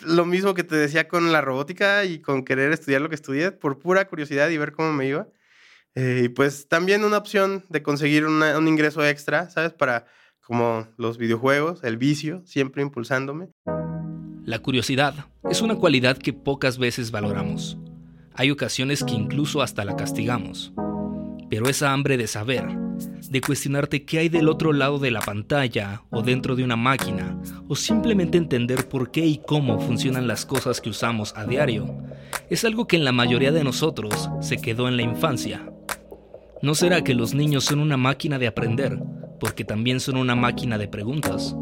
lo mismo que te decía con la robótica y con querer estudiar lo que estudié, por pura curiosidad y ver cómo me iba. Eh, y pues también una opción de conseguir un ingreso extra, ¿sabes? Para como los videojuegos, el vicio, siempre impulsándome. La curiosidad es una cualidad que pocas veces valoramos. Hay ocasiones que incluso hasta la castigamos. Pero esa hambre de saber, de cuestionarte qué hay del otro lado de la pantalla o dentro de una máquina, o simplemente entender por qué y cómo funcionan las cosas que usamos a diario, es algo que en la mayoría de nosotros se quedó en la infancia. ¿No será que los niños son una máquina de aprender, porque también son una máquina de preguntas?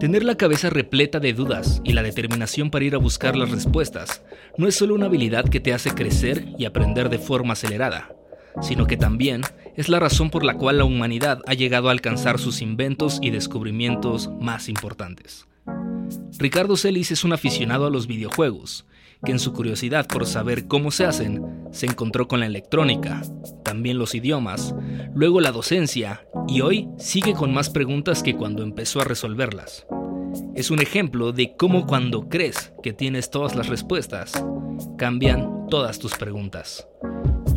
Tener la cabeza repleta de dudas y la determinación para ir a buscar las respuestas no es solo una habilidad que te hace crecer y aprender de forma acelerada, sino que también es la razón por la cual la humanidad ha llegado a alcanzar sus inventos y descubrimientos más importantes. Ricardo Celis es un aficionado a los videojuegos, que en su curiosidad por saber cómo se hacen, se encontró con la electrónica, también los idiomas, luego la docencia y hoy sigue con más preguntas que cuando empezó a resolverlas. Es un ejemplo de cómo cuando crees que tienes todas las respuestas, cambian todas tus preguntas.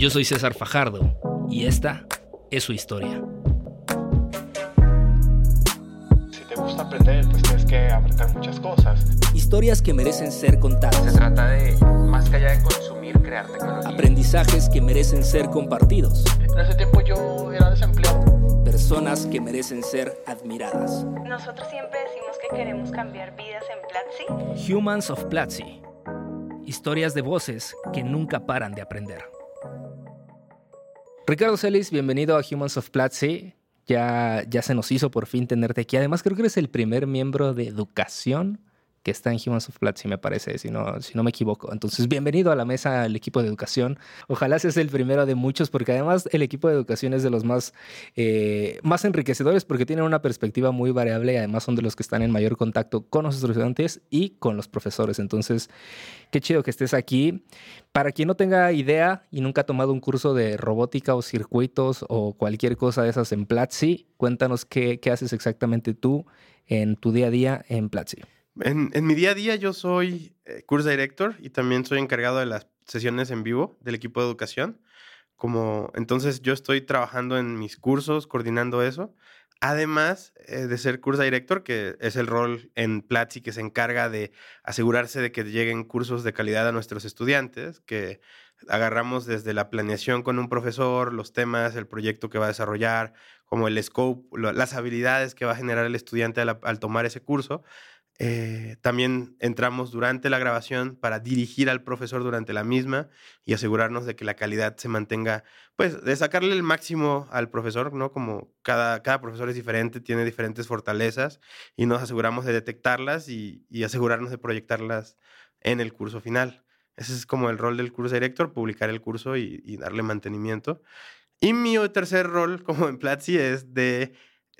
Yo soy César Fajardo y esta es su historia. Si te gusta aprender, pues tienes que aprender muchas cosas. Historias que merecen ser contadas. Se trata de, más que allá de consumir, crear tecnología. Aprendizajes que merecen ser compartidos. En ese tiempo yo era desempleado. Personas que merecen ser admiradas. Nosotros siempre decimos que queremos cambiar vidas en Platzi. Humans of Platzi. Historias de voces que nunca paran de aprender. Ricardo Celis, bienvenido a Humans of Platzi. Ya, ya se nos hizo por fin tenerte aquí. Además, creo que eres el primer miembro de educación que está en Humans of Platzi, me parece, si no, si no me equivoco. Entonces, bienvenido a la mesa el equipo de educación. Ojalá seas el primero de muchos, porque además el equipo de educación es de los más, eh, más enriquecedores porque tienen una perspectiva muy variable y además son de los que están en mayor contacto con los estudiantes y con los profesores. Entonces, qué chido que estés aquí. Para quien no tenga idea y nunca ha tomado un curso de robótica o circuitos o cualquier cosa de esas en Platzi, cuéntanos qué, qué haces exactamente tú en tu día a día en Platzi. En, mi día a día yo soy eh, curso director y también soy encargado de las sesiones en vivo del equipo de educación. Como entonces yo estoy trabajando en mis cursos, coordinando eso. Además eh, de ser curso director, que es el rol en Platzi que se encarga de asegurarse de que lleguen cursos de calidad a nuestros estudiantes, que agarramos desde la planeación con un profesor, los temas, el proyecto que va a desarrollar, como el scope, las habilidades que va a generar el estudiante al tomar ese curso, eh, también entramos durante la grabación para dirigir al profesor durante la misma y asegurarnos de que la calidad se mantenga, pues de sacarle el máximo al profesor, ¿no? Como cada, cada profesor es diferente, tiene diferentes fortalezas y nos aseguramos de detectarlas y, asegurarnos de proyectarlas en el curso final. Ese es como el rol del curso director, publicar el curso y, y darle mantenimiento. Y mi tercer rol como en Platzi es de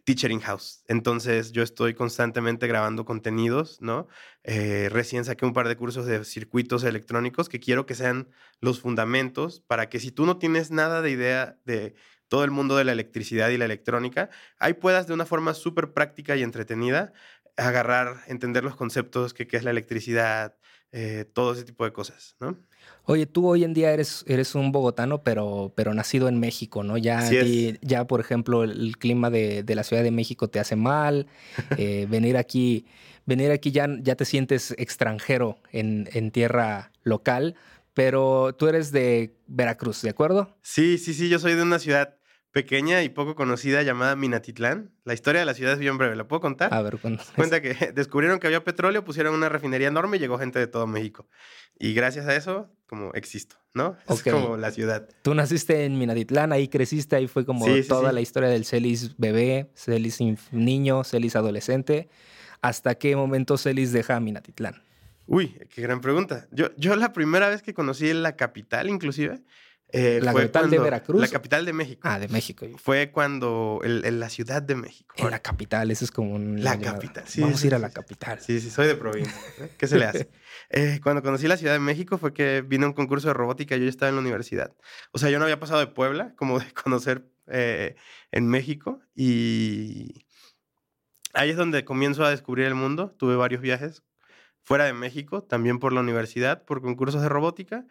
Teacher In-House. Entonces yo estoy constantemente grabando contenidos, ¿no? Eh, recién saqué un par de cursos de circuitos electrónicos que quiero que sean los fundamentos para que si tú no tienes nada de idea de todo el mundo de la electricidad y la electrónica, ahí puedas de una forma súper práctica y entretenida agarrar, entender los conceptos, que qué es la electricidad, eh, todo ese tipo de cosas, ¿no? Oye, tú hoy en día eres, eres un bogotano, pero, pero nacido en México, ¿no? Ya, ya por ejemplo, el clima de, la Ciudad de México te hace mal. Eh, venir aquí, venir aquí ya, ya te sientes extranjero en, en tierra local, pero tú eres de Veracruz, ¿de acuerdo? Sí, sí, sí, yo soy de una ciudad pequeña y poco conocida llamada Minatitlán. La historia de la ciudad es bien breve, ¿la puedo contar? A ver, cuéntame. Cuenta que descubrieron que había petróleo, pusieron una refinería enorme y llegó gente de todo México. Y gracias a eso, como existo, ¿no? Es como la ciudad. Tú naciste en Minatitlán, ahí creciste, ahí fue como toda la historia del Celis bebé, Celis niño, Celis adolescente. ¿Hasta qué momento Celis deja Minatitlán? Uy, qué gran pregunta. Yo, yo la primera vez que conocí la capital, inclusive, eh, ¿La capital de Veracruz? La capital de México. Ah, de México. Fue cuando, en la Ciudad de México. En la capital, eso es como un... La capital, sí. Vamos a ir a la capital. Sí, sí, soy de provincia. ¿Qué se le hace? Eh, cuando conocí la Ciudad de México fue que vino un concurso de robótica, yo ya estaba en la universidad. O sea, yo no había pasado de Puebla, como de conocer eh, en México, y ahí es donde comienzo a descubrir el mundo. Tuve varios viajes fuera de México, también por la universidad, por concursos de robótica.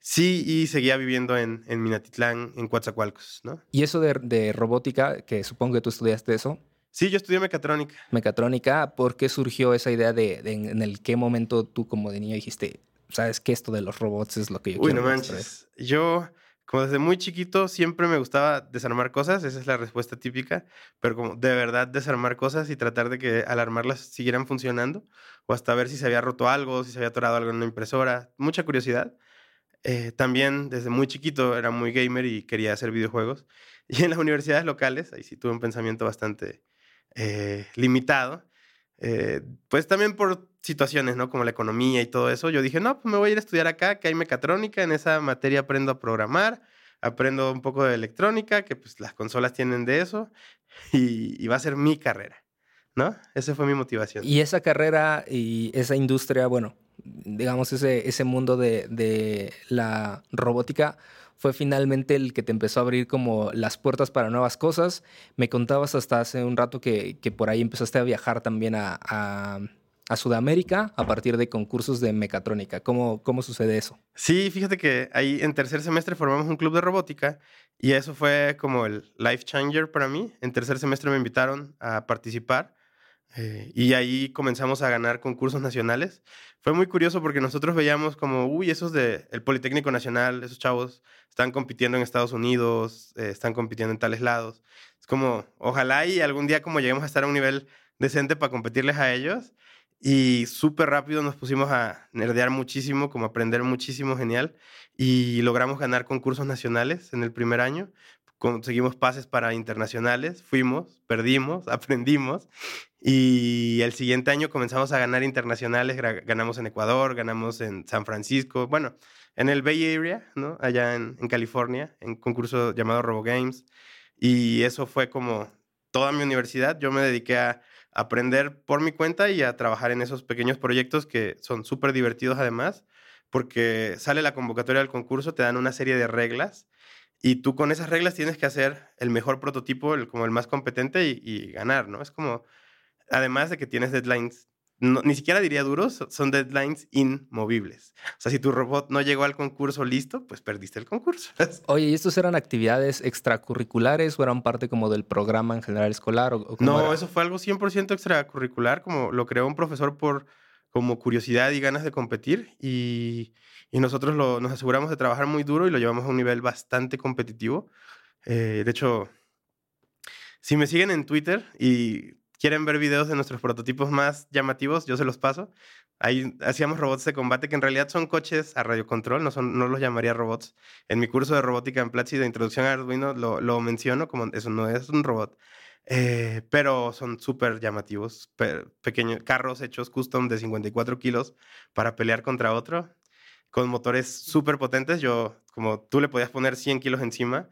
Sí, y seguía viviendo en, en Minatitlán, en Coatzacoalcos, ¿no? Y eso de, de robótica, que supongo que tú estudiaste eso, Sí, yo estudié mecatrónica. mecatrónica, ¿por qué surgió esa idea de, de en, el qué momento tú como de niño dijiste, sabes que esto de los robots es lo que yo Uy, quiero no construir"? manches. Yo, como desde muy chiquito, siempre me gustaba desarmar cosas. Esa es la respuesta típica. Pero como de verdad desarmar cosas y tratar de que al armarlas siguieran funcionando. O hasta ver si se había roto algo, si se había atorado algo en una impresora. Mucha curiosidad. Eh, también desde muy chiquito era muy gamer y quería hacer videojuegos. Y en las universidades locales, ahí sí tuve un pensamiento bastante eh, limitado. Eh, pues también por situaciones, ¿no? Como la economía y todo eso. Yo dije, no, pues me voy a ir a estudiar acá, que hay mecatrónica. En esa materia aprendo a programar, aprendo un poco de electrónica, que pues las consolas tienen de eso. Y, y va a ser mi carrera, ¿no? Esa fue mi motivación. Y esa carrera y esa industria, bueno, digamos ese, ese mundo de, de la robótica fue finalmente el que te empezó a abrir como las puertas para nuevas cosas. Me contabas hasta hace un rato que, que por ahí empezaste a viajar también a, a- Sudamérica a partir de concursos de mecatrónica. ¿Cómo, cómo sucede eso? Sí, fíjate que ahí en tercer semestre formamos un club de robótica y eso fue como el life changer para mí. En tercer semestre me invitaron a participar eh, y ahí comenzamos a ganar concursos nacionales. Fue muy curioso porque nosotros veíamos como, uy, esos de el Politécnico Nacional, esos chavos están compitiendo en Estados Unidos, eh, están compitiendo en tales lados. Es como, ojalá y algún día como lleguemos a estar a un nivel decente para competirles a ellos. Y súper rápido nos pusimos a nerdear muchísimo, como aprender muchísimo, genial. Y logramos ganar concursos nacionales en el primer año. Conseguimos pases para internacionales, fuimos, perdimos, aprendimos. Y el siguiente año comenzamos a ganar internacionales, ganamos en Ecuador, ganamos en San Francisco, bueno, en el Bay Area, ¿no? Allá en, en California, en un concurso llamado RoboGames. Y eso fue como toda mi universidad. Yo me dediqué a aprender por mi cuenta y a trabajar en esos pequeños proyectos que son súper divertidos además, porque sale la convocatoria del concurso, te dan una serie de reglas y tú con esas reglas tienes que hacer el mejor prototipo, el, como el más competente y, y ganar, ¿no? Es como, además de que tienes deadlines, no- ni siquiera diría duros, son deadlines inmovibles. O sea, si tu robot no llegó al concurso listo, pues perdiste el concurso. Oye, ¿y estos eran actividades extracurriculares o eran parte como del programa en general escolar? O, No, era? eso fue algo 100% extracurricular, como lo creó un profesor por como curiosidad y ganas de competir y, nosotros nos aseguramos de trabajar muy duro y lo llevamos a un nivel bastante competitivo. Eh, de hecho, si me siguen en Twitter y quieren ver videos de nuestros prototipos más llamativos, yo se los paso. Ahí hacíamos robots de combate que en realidad son coches a radiocontrol, no, no los llamaría robots. En mi curso de robótica en Platzi de introducción a Arduino lo menciono como eso no es un robot. Eh, pero son súper llamativos, pe- pequeños carros hechos custom de 54 kilos para pelear contra otro, con motores súper potentes. Yo, como tú le podías poner 100 kilos encima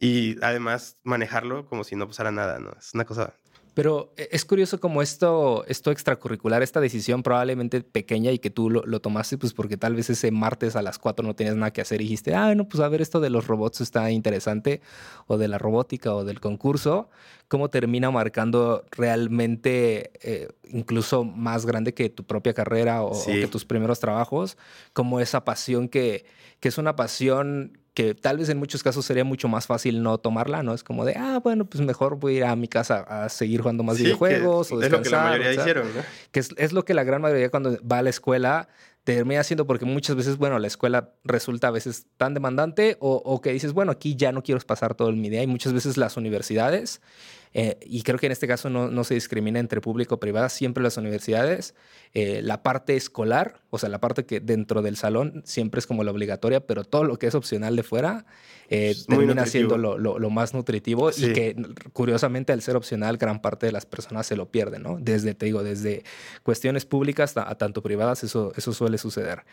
y además manejarlo como si no pasara nada, ¿no? Es una cosa Pero eh, es curioso como esto, esto extracurricular, esta decisión probablemente pequeña y que tú lo, lo tomaste pues porque tal vez ese martes a las 4 no tenías nada que hacer y dijiste, ah, no, pues a ver, esto de los robots está interesante, o de la robótica o del concurso, cómo termina marcando realmente eh, incluso más grande que tu propia carrera o, o Sí. que tus primeros trabajos, como esa pasión que, que es una pasión que tal vez en muchos casos sería mucho más fácil no tomarla, ¿no? Es como de, ah, bueno, pues mejor voy a ir a mi casa a seguir jugando más Sí, que videojuegos o es lo que la descansar, mayoría o sea, hicieron, ¿no? que es, es lo que la gran mayoría cuando va a la escuela termina haciendo porque muchas veces, bueno, la escuela resulta a veces tan demandante o, o que dices, bueno, aquí ya no quiero pasar todo mi día y muchas veces las universidades, eh, y creo que en este caso no, no se discrimina entre público o privada, siempre las universidades, eh, la parte escolar, o sea, la parte que dentro del salón siempre es como la obligatoria, pero todo lo que es opcional de fuera eh, termina nutritivo. siendo lo, lo- lo más nutritivo y que curiosamente al ser opcional gran parte de las personas se lo pierden, ¿no? Desde, te digo, desde cuestiones públicas a, a tanto privadas, eso, eso suele suceder.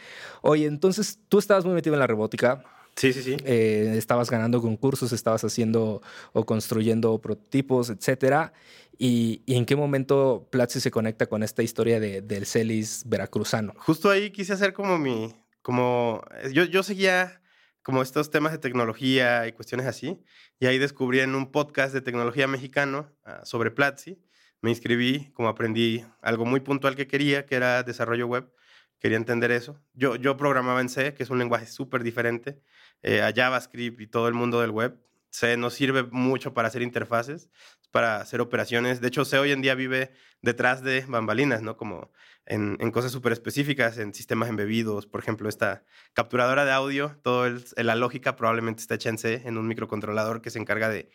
Oye, entonces tú estabas muy metido en la robótica, Sí, sí, sí. eh, estabas ganando concursos, estabas haciendo o construyendo prototipos, etcétera. ¿Y, y en qué momento Platzi se conecta con esta historia de, del Celis veracruzano? Justo ahí quise hacer como mi, como, yo, yo seguía como estos temas de tecnología y cuestiones así, y ahí descubrí en un podcast de tecnología mexicano ah, sobre Platzi, me inscribí, como aprendí algo muy puntual que quería, que era desarrollo web, quería entender eso. Yo, yo programaba en C, que es un lenguaje súper diferente eh, a JavaScript y todo el mundo del web. C nos sirve mucho para hacer interfaces, para hacer operaciones. De hecho, C hoy en día vive detrás de bambalinas, ¿no? Como en, cosas súper específicas, en sistemas embebidos. Por ejemplo, esta capturadora de audio, toda la lógica probablemente está hecha en C, en un microcontrolador que se encarga de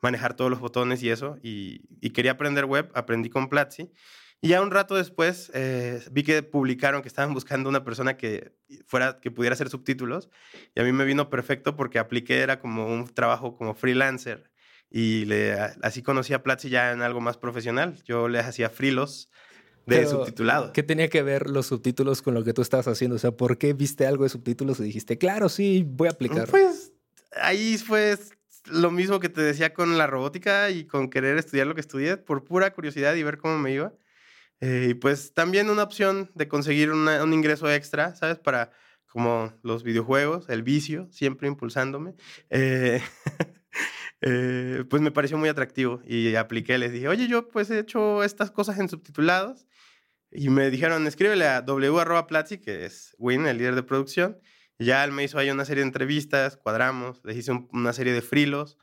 manejar todos los botones y eso. Y, y quería aprender web, aprendí con Platzi. Y ya un rato después eh, vi que publicaron que estaban buscando una persona que fuera que pudiera hacer subtítulos y a mí me vino perfecto porque apliqué era como un trabajo como freelancer y le, así conocí a Platzi ya en algo más profesional. Yo les hacía frilos de subtitulado. ¿Qué tenía que ver los subtítulos con lo que tú estabas haciendo? O sea, ¿por qué viste algo de subtítulos y dijiste, claro, sí, voy a aplicar? Pues ahí fue lo mismo que te decía con la robótica y con querer estudiar lo que estudié por pura curiosidad y ver cómo me iba. Eh, y pues también una opción de conseguir un ingreso extra, ¿sabes? Para como los videojuegos, el vicio, siempre impulsándome. Eh, eh, pues me pareció muy atractivo y apliqué, les dije, oye, yo pues he hecho estas cosas en subtitulados. Y me dijeron, escríbele a w.platzi, que es Win, el líder de producción. Ya él me hizo ahí una serie de entrevistas, cuadramos, les hice una serie de frilos.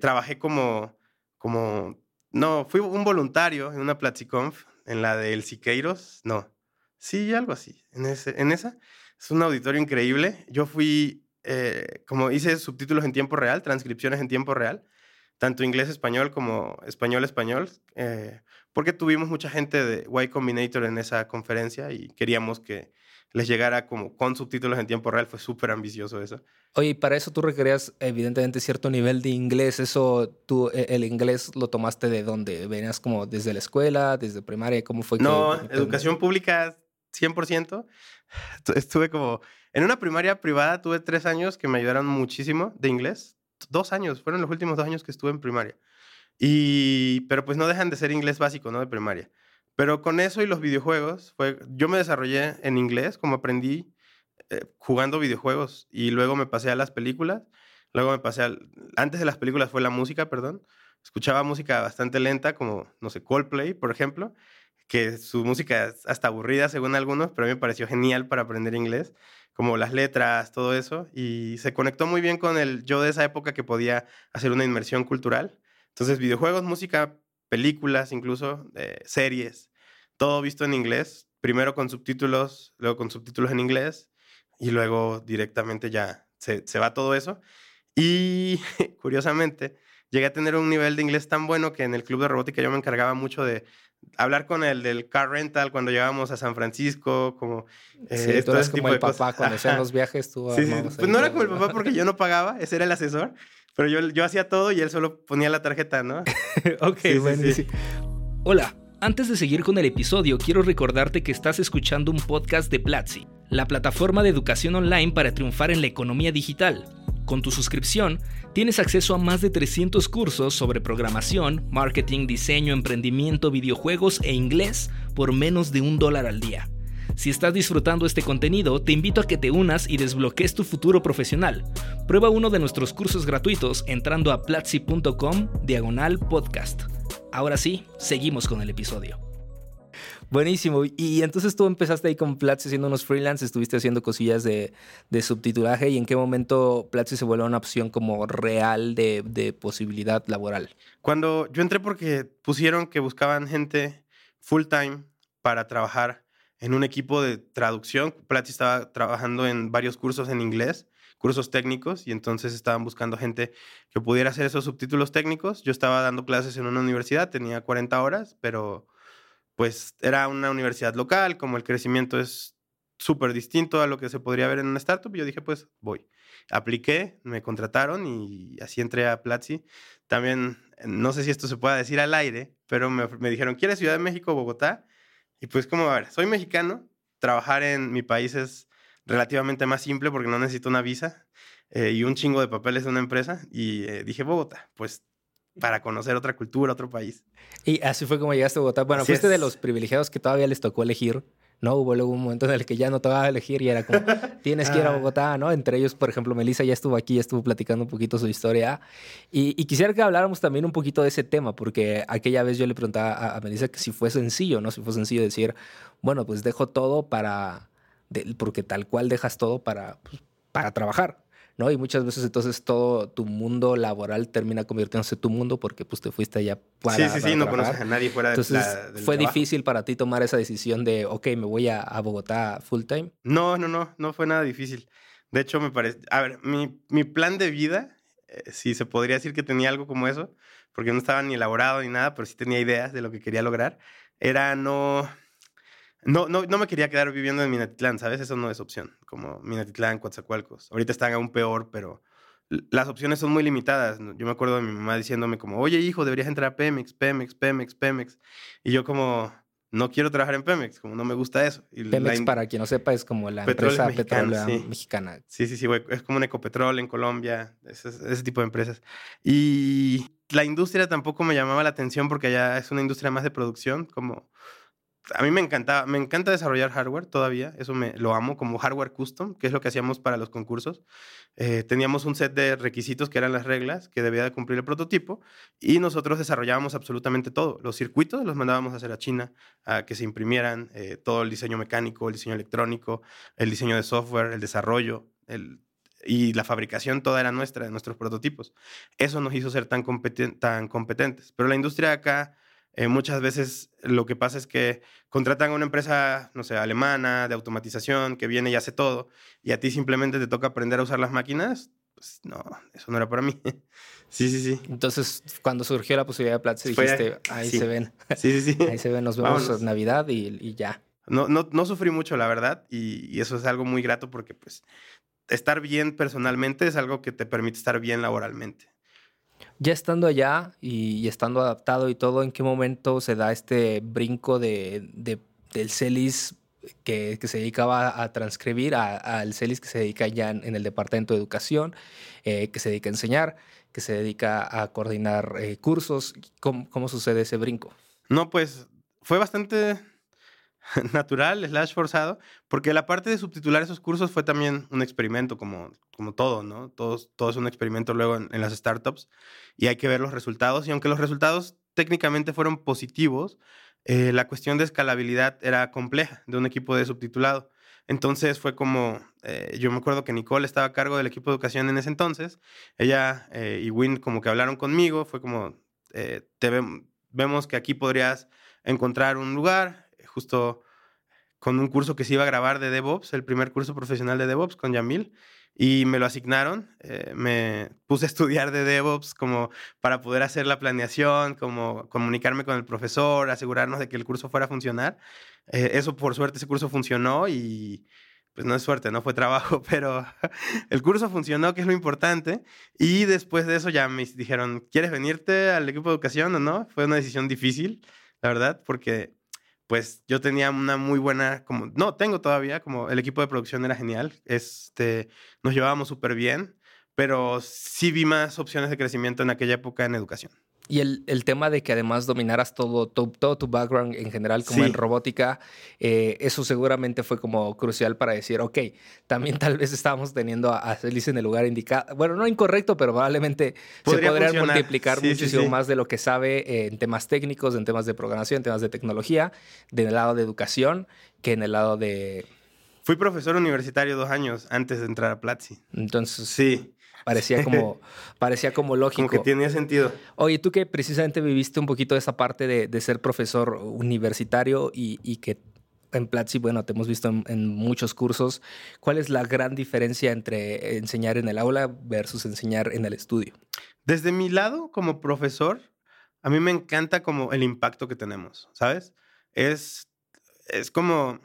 trabajé como, como, no, fui un voluntario en una PlatziConf en la del Siqueiros, no. Sí, algo así. En, ese, en esa. Es un auditorio increíble. Yo fui, eh, como hice subtítulos en tiempo real, transcripciones en tiempo real, tanto inglés-español como español-español, eh, porque tuvimos mucha gente de Y Combinator en esa conferencia y queríamos que les llegara como con subtítulos en tiempo real. Fue súper ambicioso eso. Oye, para eso tú requerías evidentemente cierto nivel de inglés. ¿Eso tú, e, el inglés lo tomaste de dónde? ¿Venías como desde la escuela, desde primaria? ¿Cómo fue? No, educación pública 100%. Estuve como... En una primaria privada tuve tres años que me ayudaron muchísimo de inglés. Dos años, fueron los últimos dos años que estuve en primaria. Y, pero pues no dejan de ser inglés básico, ¿no? De primaria. Pero con eso y los videojuegos, fue, yo me desarrollé en inglés, como aprendí eh, jugando videojuegos y luego me pasé a las películas. Luego me pasé al... Antes de las películas fue la música, perdón. Escuchaba música bastante lenta, como, no sé, Coldplay, por ejemplo, que su música es hasta aburrida según algunos, pero a mí me pareció genial para aprender inglés, como las letras, todo eso. Y se conectó muy bien con el yo de esa época que podía hacer una inmersión cultural. Entonces, videojuegos, música, películas, incluso eh, series, todo visto en inglés, primero con subtítulos, luego con subtítulos en inglés y luego directamente ya se, va todo eso. Y curiosamente, llegué a tener un nivel de inglés tan bueno que en el club de robótica yo me encargaba mucho de hablar con el del car rental cuando llegábamos a San Francisco, como... Eh, sí, tú eres como el papá, cuando hacían los viajes tú sí, Pues no era como el papá porque yo no pagaba, ese era el asesor, pero yo, yo hacía todo y él solo ponía la tarjeta, ¿no? ok, bueno. Hola, antes de seguir con el episodio, quiero recordarte que estás escuchando un podcast de Platzi, la plataforma de educación online para triunfar en la economía digital. Con tu suscripción, tienes acceso a más de 300 cursos sobre programación, marketing, diseño, emprendimiento, videojuegos e inglés por menos de un dólar al día. Si estás disfrutando este contenido, te invito a que te unas y desbloquees tu futuro profesional. Prueba uno de nuestros cursos gratuitos entrando a platzi.com diagonal podcast. Ahora sí, seguimos con el episodio. Buenísimo. Y entonces tú empezaste ahí con Platzi haciendo unos freelance, estuviste haciendo cosillas de, subtitulaje y en qué momento Platzi se vuelve una opción como real de, posibilidad laboral. Cuando yo entré porque pusieron que buscaban gente full time para trabajar en un equipo de traducción. Platzi estaba trabajando en varios cursos en inglés cursos técnicos y entonces estaban buscando gente que pudiera hacer esos subtítulos técnicos. Yo estaba dando clases en una universidad, tenía 40 horas, pero pues era una universidad local, como el crecimiento es súper distinto a lo que se podría ver en una startup, yo dije, pues voy. Apliqué, me contrataron y así entré a Platzi. También, no sé si esto se pueda decir al aire, pero me, me dijeron, ¿quieres Ciudad de México o Bogotá? Y pues como, a ver, soy mexicano, trabajar en mi país es relativamente más simple porque no necesito una visa eh, y un chingo de papeles de una empresa. Y eh, dije Bogotá, pues para conocer otra cultura, otro país. Y así fue como llegaste a Bogotá. Bueno, fuiste de los privilegiados que todavía les tocó elegir ¿no? Hubo luego un momento en el que ya no te va a elegir y era como, tienes que ir a. Bogotá, ¿no? Entre ellos, por ejemplo, Melissa ya estuvo aquí, ya estuvo platicando un poquito su historia. Y, y quisiera que habláramos también un poquito de ese tema, porque aquella vez yo le preguntaba a, a Melissa que si fue sencillo, ¿no? Si fue sencillo decir, bueno, pues dejo todo para, de- porque tal cual dejas todo para, pues, para trabajar. ¿No? Y muchas veces entonces todo tu mundo laboral termina convirtiéndose en tu mundo porque pues te fuiste allá para sí, sí, para sí, no conoces a nadie fuera de la, del ¿fue trabajo. difícil para ti tomar esa decisión de, ok, me voy a, a Bogotá full time? No, no, no, no fue nada difícil. De hecho, me parece. A ver, mi, mi plan de vida, eh, sí se podría decir que tenía algo como eso, porque no estaba ni elaborado ni nada, pero sí tenía ideas de lo que quería lograr. Era no. No, no, no me quería quedar viviendo en Minatitlán, ¿sabes? Eso no es opción. Como Minatitlán, Coatzacoalcos. Ahorita están aún peor, pero las opciones son muy limitadas. Yo me acuerdo de mi mamá diciéndome como, oye, hijo, deberías entrar a Pemex, Pemex, Pemex, Pemex. Y yo como, no quiero trabajar en Pemex, como no me gusta eso. Y Pemex, para quien no sepa, es como la Petróleos empresa petrolera sí. mexicana. Sí, sí, sí, güey. Es como un Ecopetrol en Colombia, ese, ese tipo de empresas. Y la industria tampoco me llamaba la atención porque allá es una industria más de producción, como... A mí me encantaba, me encanta desarrollar hardware todavía, eso me lo amo, como hardware custom, que es lo que hacíamos para los concursos. Eh, teníamos un set de requisitos que eran las reglas que debía de cumplir el prototipo y nosotros desarrollábamos absolutamente todo. Los circuitos los mandábamos a hacer a China, a que se imprimieran, eh, todo el diseño mecánico, el diseño electrónico, el diseño de software, el desarrollo, el, y la fabricación toda era nuestra, de nuestros prototipos. Eso nos hizo ser tan, competen- tan competentes. Pero la industria acá, eh, muchas veces lo que pasa es que contratan a una empresa, no sé, alemana, de automatización, que viene y hace todo, y a ti simplemente te toca aprender a usar las máquinas. Pues no, eso no era para mí. sí, sí, sí. Entonces, cuando surgió la posibilidad de Platzi, Fue- dijiste, ahí sí. se ven, Sí, sí, sí. ahí se ven, nos vemos Vámonos. en Navidad y, y ya. No, no, no sufrí mucho, la verdad, y, y eso es algo muy grato porque, pues, estar bien personalmente es algo que te permite estar bien laboralmente. Ya estando allá y, estando adaptado y todo, ¿en qué momento se da este brinco de, de- del CELIS que, se dedicaba a transcribir al CELIS que se dedica ya en, en el Departamento de Educación, eh, que se dedica a enseñar, que se dedica a coordinar eh, cursos? ¿Cómo, cómo sucede ese brinco? No, pues fue bastante natural, slash forzado, porque la parte de subtitular esos cursos fue también un experimento, como, como todo, ¿no? Todos, todo es un experimento luego en, las startups y hay que ver los resultados. Y aunque los resultados técnicamente fueron positivos, eh, la cuestión de escalabilidad era compleja de un equipo de subtitulado. Entonces fue como, eh, yo me acuerdo que Nicole estaba a cargo del equipo de educación en ese entonces, ella eh, y Win como que hablaron conmigo, fue como, te vem- vemos que aquí podrías encontrar un lugar, justo con un curso que se iba a grabar de DevOps, el primer curso profesional de DevOps con Yamil, y me lo asignaron. eh, me puse a estudiar de DevOps como para poder hacer la planeación, como comunicarme con el profesor, asegurarnos de que el curso fuera a funcionar. Eh, eso, por suerte, ese curso funcionó y pues no es suerte, no fue trabajo, pero el curso funcionó, que es lo importante. Y después de eso ya me dijeron, ¿quieres venirte al equipo de educación o no? Fue una decisión difícil, la verdad, porque pues yo tenía una muy buena, como, no, tengo todavía, como el equipo de producción era genial, este, nos llevábamos súper bien, pero sí vi más opciones de crecimiento en aquella época en educación. Y el, el tema de que además dominaras todo, todo, todo tu background en general, como Sí. en robótica, eh, eso seguramente fue como crucial para decir, ok, también tal vez estábamos teniendo a, Celis en el lugar indicado. Bueno, no incorrecto, pero probablemente Podría se podría funcionar. multiplicar Sí, muchísimo sí. más de lo que sabe en temas técnicos, en temas de programación, en temas de tecnología, del lado de educación, que en el lado de... Fui profesor universitario dos años antes de entrar a Platzi. Entonces, Sí, parecía como, parecía como lógico. como que tenía sentido. Oye, tú que precisamente viviste un poquito esa parte de, de ser profesor universitario y, y que en Platzi, bueno, te hemos visto en, en muchos cursos, ¿cuál es la gran diferencia entre enseñar en el aula versus enseñar en el estudio? Desde mi lado, como profesor, a mí me encanta como el impacto que tenemos, ¿sabes? Es, es como...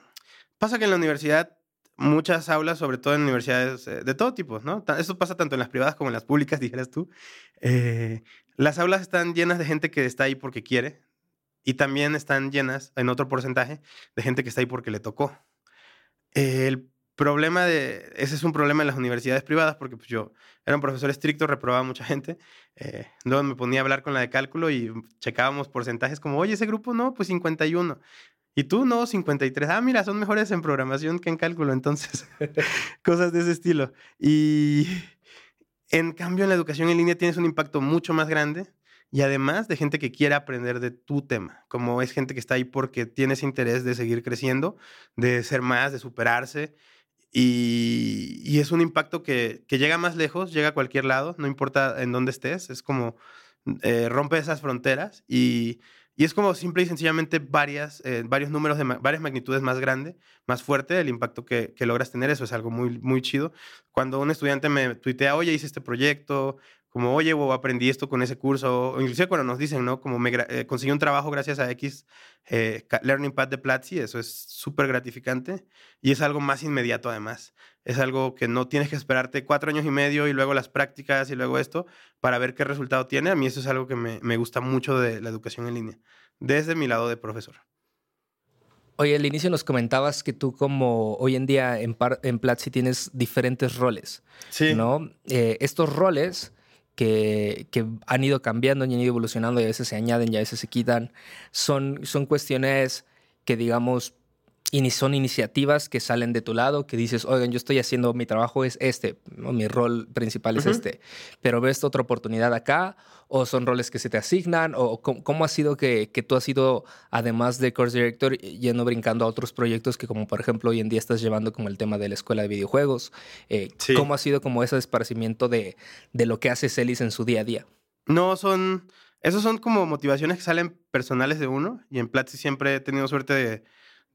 Pasa que en la universidad, muchas aulas, sobre todo en universidades eh, de todo tipo, ¿no? Esto pasa tanto en las privadas como en las públicas, dijeras tú. Eh, las aulas están llenas de gente que está ahí porque quiere y también están llenas, en otro porcentaje, de gente que está ahí porque le tocó. El problema de... Ese es un problema en las universidades privadas porque pues, yo era un profesor estricto, reprobaba a mucha gente. Eh, luego me ponía a hablar con la de cálculo y checábamos porcentajes como, oye, ese grupo no, pues 51. Y tú no, 53. Ah, mira, son mejores en programación que en cálculo, entonces, cosas de ese estilo. Y en cambio, en la educación en línea tienes un impacto mucho más grande y además de gente que quiere aprender de tu tema, como es gente que está ahí porque tienes interés de seguir creciendo, de ser más, de superarse. Y, es un impacto que, llega más lejos, llega a cualquier lado, no importa en dónde estés, es como eh, rompe esas fronteras y y es como simple y sencillamente varias, eh, varios números de varias magnitudes más grande, más fuerte el impacto que, logras tener. Eso es algo muy, muy chido. Cuando un estudiante me tuitea, oye, hice este proyecto, como, oye, o aprendí esto con ese curso, o inclusive cuando nos dicen, ¿no? Como me eh, conseguí un trabajo gracias a X eh, Learning Path de Platzi, eso es súper gratificante y es algo más inmediato además. Es algo que no tienes que esperarte cuatro años y medio y luego las prácticas y luego esto para ver qué resultado tiene. A mí eso es algo que me, me gusta mucho de la educación en línea, desde mi lado de profesor. Oye, al inicio nos comentabas que tú como hoy en día en, en Platzi tienes diferentes roles. Sí. ¿No? Eh, estos roles que, han ido cambiando y han ido evolucionando y a veces se añaden y a veces se quitan. Son, son cuestiones que, digamos, son iniciativas que salen de tu lado, que dices, oigan, yo estoy haciendo, mi trabajo es este, mi rol principal es este, pero ves otra oportunidad acá, o son roles que se te asignan, o cómo, ha sido que, que, tú has ido, además de Course Director, yendo brincando a otros proyectos que como por ejemplo hoy en día estás llevando como el tema de la escuela de videojuegos, eh, ¿cómo ha sido como ese esparcimiento de, de lo que hace Celis en su día a día? No, son, esos son como motivaciones que salen personales de uno, y en Platzi siempre he tenido suerte de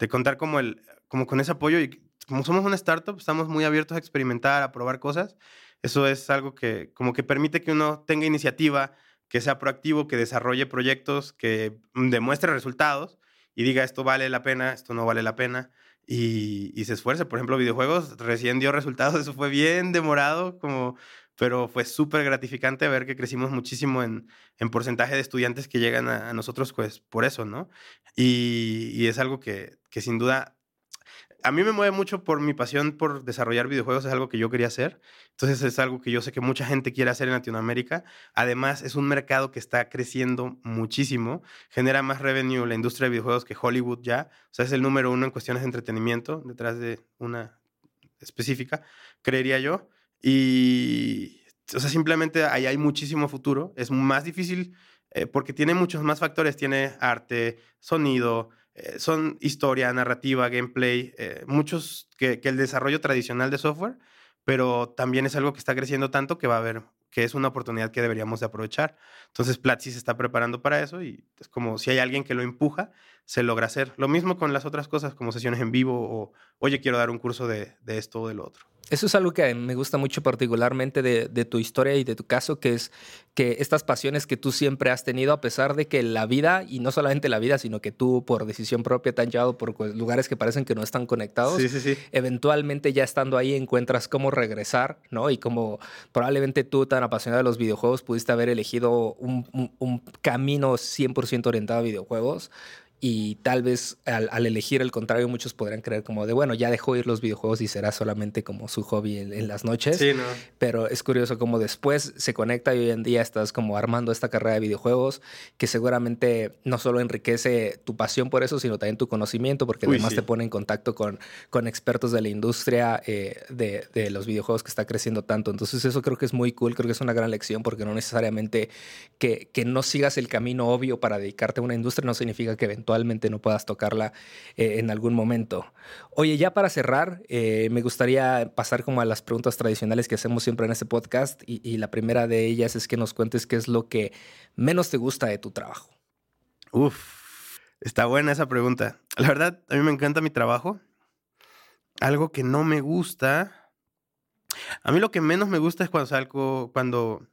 de contar como, el, como con ese apoyo y como somos una startup, estamos muy abiertos a experimentar, a probar cosas. Eso es algo que como que permite que uno tenga iniciativa, que sea proactivo, que desarrolle proyectos, que demuestre resultados y diga esto vale la pena, esto no vale la pena y, y se esfuerce. Por ejemplo, videojuegos recién dio resultados, eso fue bien demorado, como, pero fue súper gratificante ver que crecimos muchísimo en, en porcentaje de estudiantes que llegan a, nosotros, pues por eso, ¿no? Y, y es algo que, que sin duda a mí me mueve mucho por mi pasión por desarrollar videojuegos, es algo que yo quería hacer. Entonces es algo que yo sé que mucha gente quiere hacer en Latinoamérica. Además, es un mercado que está creciendo muchísimo, genera más revenue la industria de videojuegos que Hollywood ya. O sea, es el número uno en cuestiones de entretenimiento, detrás de una específica, creería yo. Y, o sea, simplemente ahí hay muchísimo futuro. Es más difícil eh, porque tiene muchos más factores. Tiene arte, sonido, eh, son historia, narrativa, gameplay, eh, muchos que, el desarrollo tradicional de software, pero también es algo que está creciendo tanto que va a haber, que es una oportunidad que deberíamos de aprovechar. Entonces Platzi se está preparando para eso y es como si hay alguien que lo empuja, se logra hacer. Lo mismo con las otras cosas como sesiones en vivo o, oye, quiero dar un curso de, de esto o de lo otro. Eso es algo que me gusta mucho particularmente de, tu historia y de tu caso, que es que estas pasiones que tú siempre has tenido, a pesar de que la vida, y no solamente la vida, sino que tú por decisión propia te han llevado por lugares que parecen que no están conectados, eventualmente ya estando ahí encuentras cómo regresar, ¿no? Y como probablemente tú tan apasionado de los videojuegos pudiste haber elegido un, un, un camino 100% orientado a videojuegos y tal vez al, elegir el contrario muchos podrían creer como de, bueno, ya dejó ir los videojuegos y será solamente como su hobby en, las noches. Sí, ¿no? Pero es curioso como después se conecta y hoy en día estás como armando esta carrera de videojuegos que seguramente no solo enriquece tu pasión por eso, sino también tu conocimiento, porque además te pone en contacto con, con expertos de la industria eh, de, de, los videojuegos que está creciendo tanto. Entonces eso creo que es muy cool, creo que es una gran lección porque no necesariamente que, que no sigas el camino obvio para dedicarte a una industria no significa que eventualmente no puedas tocarla eh, en algún momento. Oye, ya para cerrar, eh, me gustaría pasar como a las preguntas tradicionales que hacemos siempre en este podcast y, la primera de ellas es que nos cuentes qué es lo que menos te gusta de tu trabajo. Uf, está buena esa pregunta. La verdad, a mí me encanta mi trabajo. Algo que no me gusta. A mí lo que menos me gusta es cuando salgo, cuando,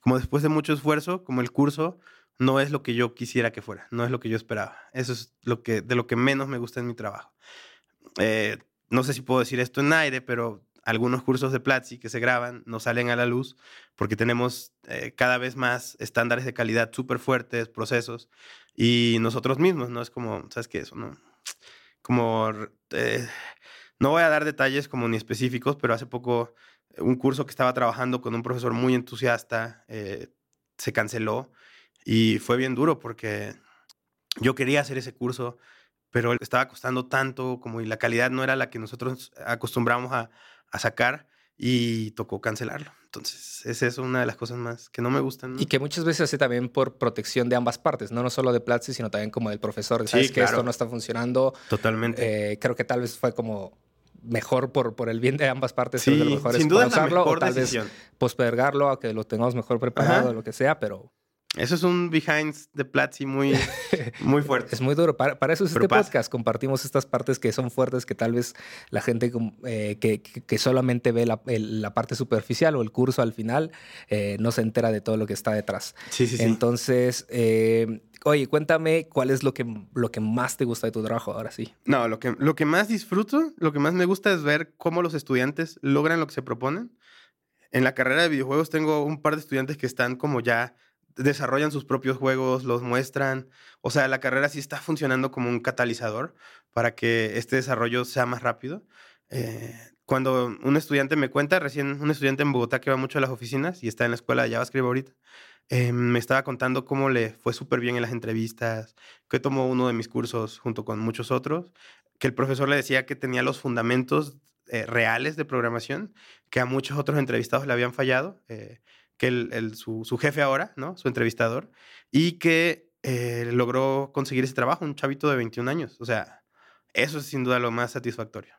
como después de mucho esfuerzo, como el curso, no es lo que yo quisiera que fuera, no es lo que yo esperaba. Eso es lo que, de lo que menos me gusta en mi trabajo. Eh, no sé si puedo decir esto en aire, pero algunos cursos de Platzi que se graban no salen a la luz porque tenemos eh, cada vez más estándares de calidad súper fuertes, procesos, y nosotros mismos, ¿no? Es como, ¿sabes qué? Eso, ¿no? Como, eh, no voy a dar detalles como ni específicos, pero hace poco un curso que estaba trabajando con un profesor muy entusiasta se canceló y fue bien duro porque yo quería hacer ese curso, pero estaba costando tanto como y la calidad no era la que nosotros acostumbramos a, a sacar y tocó cancelarlo. Entonces, esa es una de las cosas más que no me gustan. ¿no? Y que muchas veces hace también por protección de ambas partes, no, no solo de Platzi, sino también como del profesor. Sabes Sí, que esto no está funcionando. Totalmente. Eh, creo que tal vez fue como mejor por, por el bien de ambas partes. sí, creo que lo mejor sin es duda es la pausarlo mejor o tal vez decisión. postergarlo a que lo tengamos mejor preparado Ajá. o lo que sea, pero Eso es un behind de Platzi muy, muy fuerte. es muy duro. Para, para eso es Pero este pasa. podcast. Compartimos estas partes que son fuertes, que tal vez la gente eh, que, que- que solamente ve la, el- la parte superficial o el curso al final eh, no se entera de todo lo que está detrás. Sí, sí, sí. Entonces, eh, oye, cuéntame cuál es lo que, lo que más te gusta de tu trabajo ahora sí. No, lo que, lo que más disfruto, lo que más me gusta es ver cómo los estudiantes logran lo que se proponen. En la carrera de videojuegos tengo un par de estudiantes que están como ya desarrollan sus propios juegos, los muestran. O sea, la carrera sí está funcionando como un catalizador para que este desarrollo sea más rápido. Eh, cuando un estudiante me cuenta, recién un estudiante en Bogotá que va mucho a las oficinas y está en la escuela de JavaScript ahorita, eh, me estaba contando cómo le fue súper bien en las entrevistas, que tomó uno de mis cursos junto con muchos otros, que el profesor le decía que tenía los fundamentos eh, reales de programación, que a muchos otros entrevistados le habían fallado, que su, jefe ahora, ¿no? Su entrevistador, y que eh, logró conseguir ese trabajo, un chavito de 21 años. O sea, eso es sin duda lo más satisfactorio.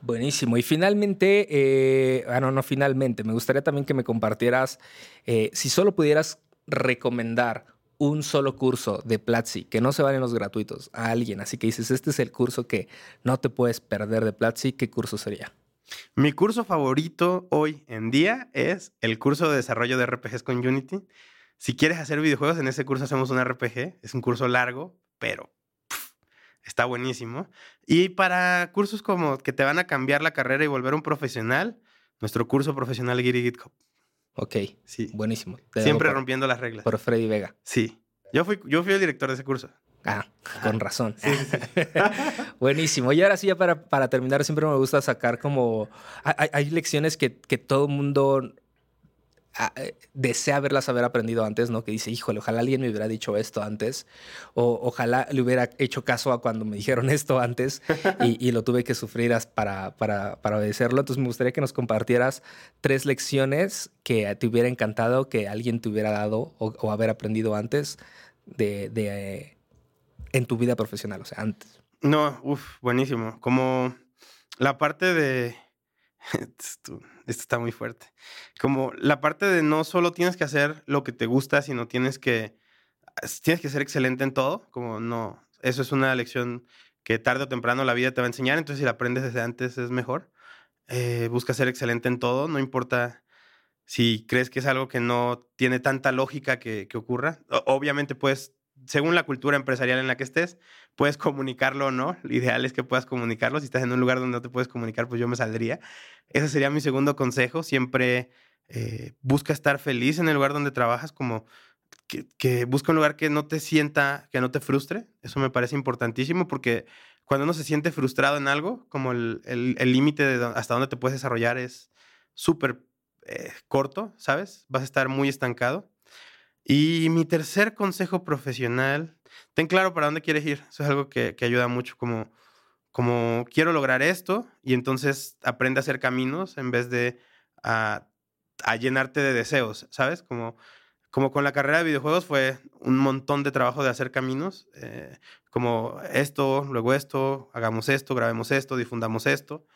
Buenísimo. Y finalmente, eh, ah, finalmente, me gustaría también que me compartieras, eh, si solo pudieras recomendar un solo curso de Platzi, que no se valen los gratuitos, a alguien, así que dices, este es el curso que no te puedes perder de Platzi, ¿qué curso sería? Mi curso favorito hoy en día es el curso de desarrollo de RPGs con Unity. Si quieres hacer videojuegos, en ese curso hacemos un RPG. Es un curso largo, pero está buenísimo. Y para cursos como que te van a cambiar la carrera y volver un profesional, nuestro curso profesional Giri GitHub. Ok, Sí. buenísimo. Te Siempre rompiendo las reglas. por Freddy Vega. Sí. Yo fui, yo fui el director de ese curso. Ah, con razón. Buenísimo. Y ahora sí, ya para, para terminar, siempre me gusta sacar como... Hay, hay- lecciones que, que todo el mundo ah, eh, desea haberlas haber aprendido antes, ¿no? Que dice, híjole, ojalá alguien me hubiera dicho esto antes. O ojalá le hubiera hecho caso a cuando me dijeron esto antes y, y lo tuve que sufrir para, para, para obedecerlo. Entonces me gustaría que nos compartieras tres lecciones que te hubiera encantado que alguien te hubiera dado o, o haber aprendido antes de, de, en tu vida profesional, o sea, antes. No, uff, buenísimo. Como la parte de... Esto, está muy fuerte. Como la parte de no solo tienes que hacer lo que te gusta, sino tienes que... Tienes que ser excelente en todo. Como no... Eso es una lección que tarde o temprano la vida te va a enseñar. Entonces si la aprendes desde antes es mejor. Eh, busca ser excelente en todo. No importa si crees que es algo que no tiene tanta lógica que, que ocurra. Obviamente puedes, según la cultura empresarial en la que estés, puedes comunicarlo o no. Lo ideal es que puedas comunicarlo. Si estás en un lugar donde no te puedes comunicar, pues yo me saldría. Ese sería mi segundo consejo. Siempre eh, busca estar feliz en el lugar donde trabajas, como que, busca un lugar que no te sienta, que no te frustre. Eso me parece importantísimo porque cuando uno se siente frustrado en algo, como el límite de hasta dónde te puedes desarrollar es súper eh, corto, ¿sabes? Vas a estar muy estancado. Y mi tercer consejo profesional, ten claro para dónde quieres ir. Eso es algo que, ayuda mucho, como, quiero lograr esto y entonces aprende a hacer caminos en vez de a, a llenarte de deseos, ¿sabes? Como, como con la carrera de videojuegos fue un montón de trabajo de hacer caminos, eh, como esto, luego esto, hagamos esto, grabemos esto, difundamos esto.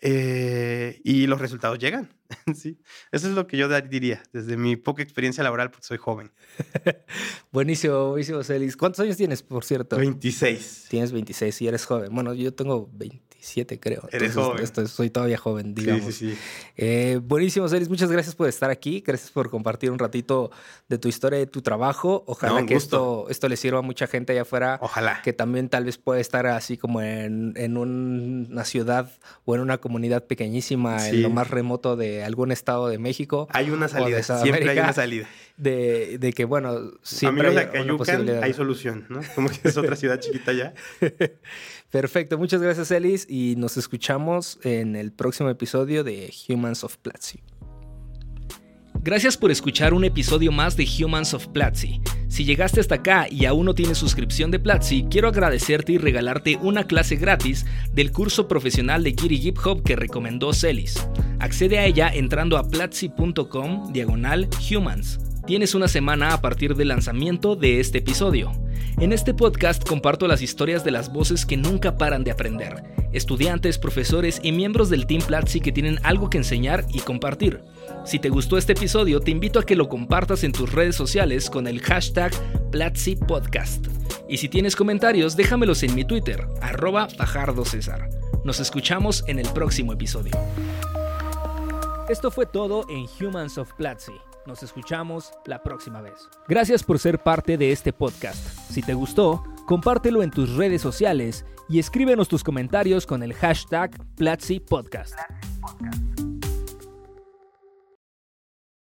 eh, y los resultados llegan. sí. Eso es lo que yo diría desde mi poca experiencia laboral, porque soy joven. Buenísimo, buenísimo, Celis. ¿Cuántos años tienes, por cierto? 26. Tienes 26 y eres joven. Bueno, yo tengo 27, creo. Eres Entonces, joven. esto- soy todavía joven, digamos. Sí, sí, sí. Eh, buenísimo, Celis. Muchas gracias por estar aquí. Gracias por compartir un ratito de tu historia y de tu trabajo. Ojalá No, que gusto. esto, esto le sirva a mucha gente allá afuera. Ojalá. que también tal vez puede estar así como en, en un- una ciudad o en una comunidad pequeñísima, en lo más remoto de algún estado de México, Hay una de salida. Siempre hay una salida. de, de que, bueno, siempre Amigos de hay una Acayucan, posibilidad. hay solución, ¿no? Como que es otra ciudad chiquita ya. Perfecto, muchas gracias, Elis, y nos escuchamos en el próximo episodio de Humans of Platzi. Gracias por escuchar un episodio más de Humans of Platzi. Si llegaste hasta acá y aún no tienes suscripción de Platzi, quiero agradecerte y regalarte una clase gratis del curso profesional de Giri Hip Hop que recomendó Celis. Accede a ella entrando a platzi.com diagonal humans. Tienes una semana a partir del lanzamiento de este episodio. En este podcast comparto las historias de las voces que nunca paran de aprender, estudiantes, profesores y miembros del Team Platzi que tienen algo que enseñar y compartir. Si te gustó este episodio, te invito a que lo compartas en tus redes sociales con el hashtag Platzi Podcast. Y si tienes comentarios, déjamelos en mi Twitter, arroba. Nos escuchamos en el próximo episodio. Esto fue todo en Humans of Platzi. Nos escuchamos la próxima vez. Gracias por ser parte de este podcast. Si te gustó, compártelo en tus redes sociales y escríbenos tus comentarios con el hashtag Platzi Podcast.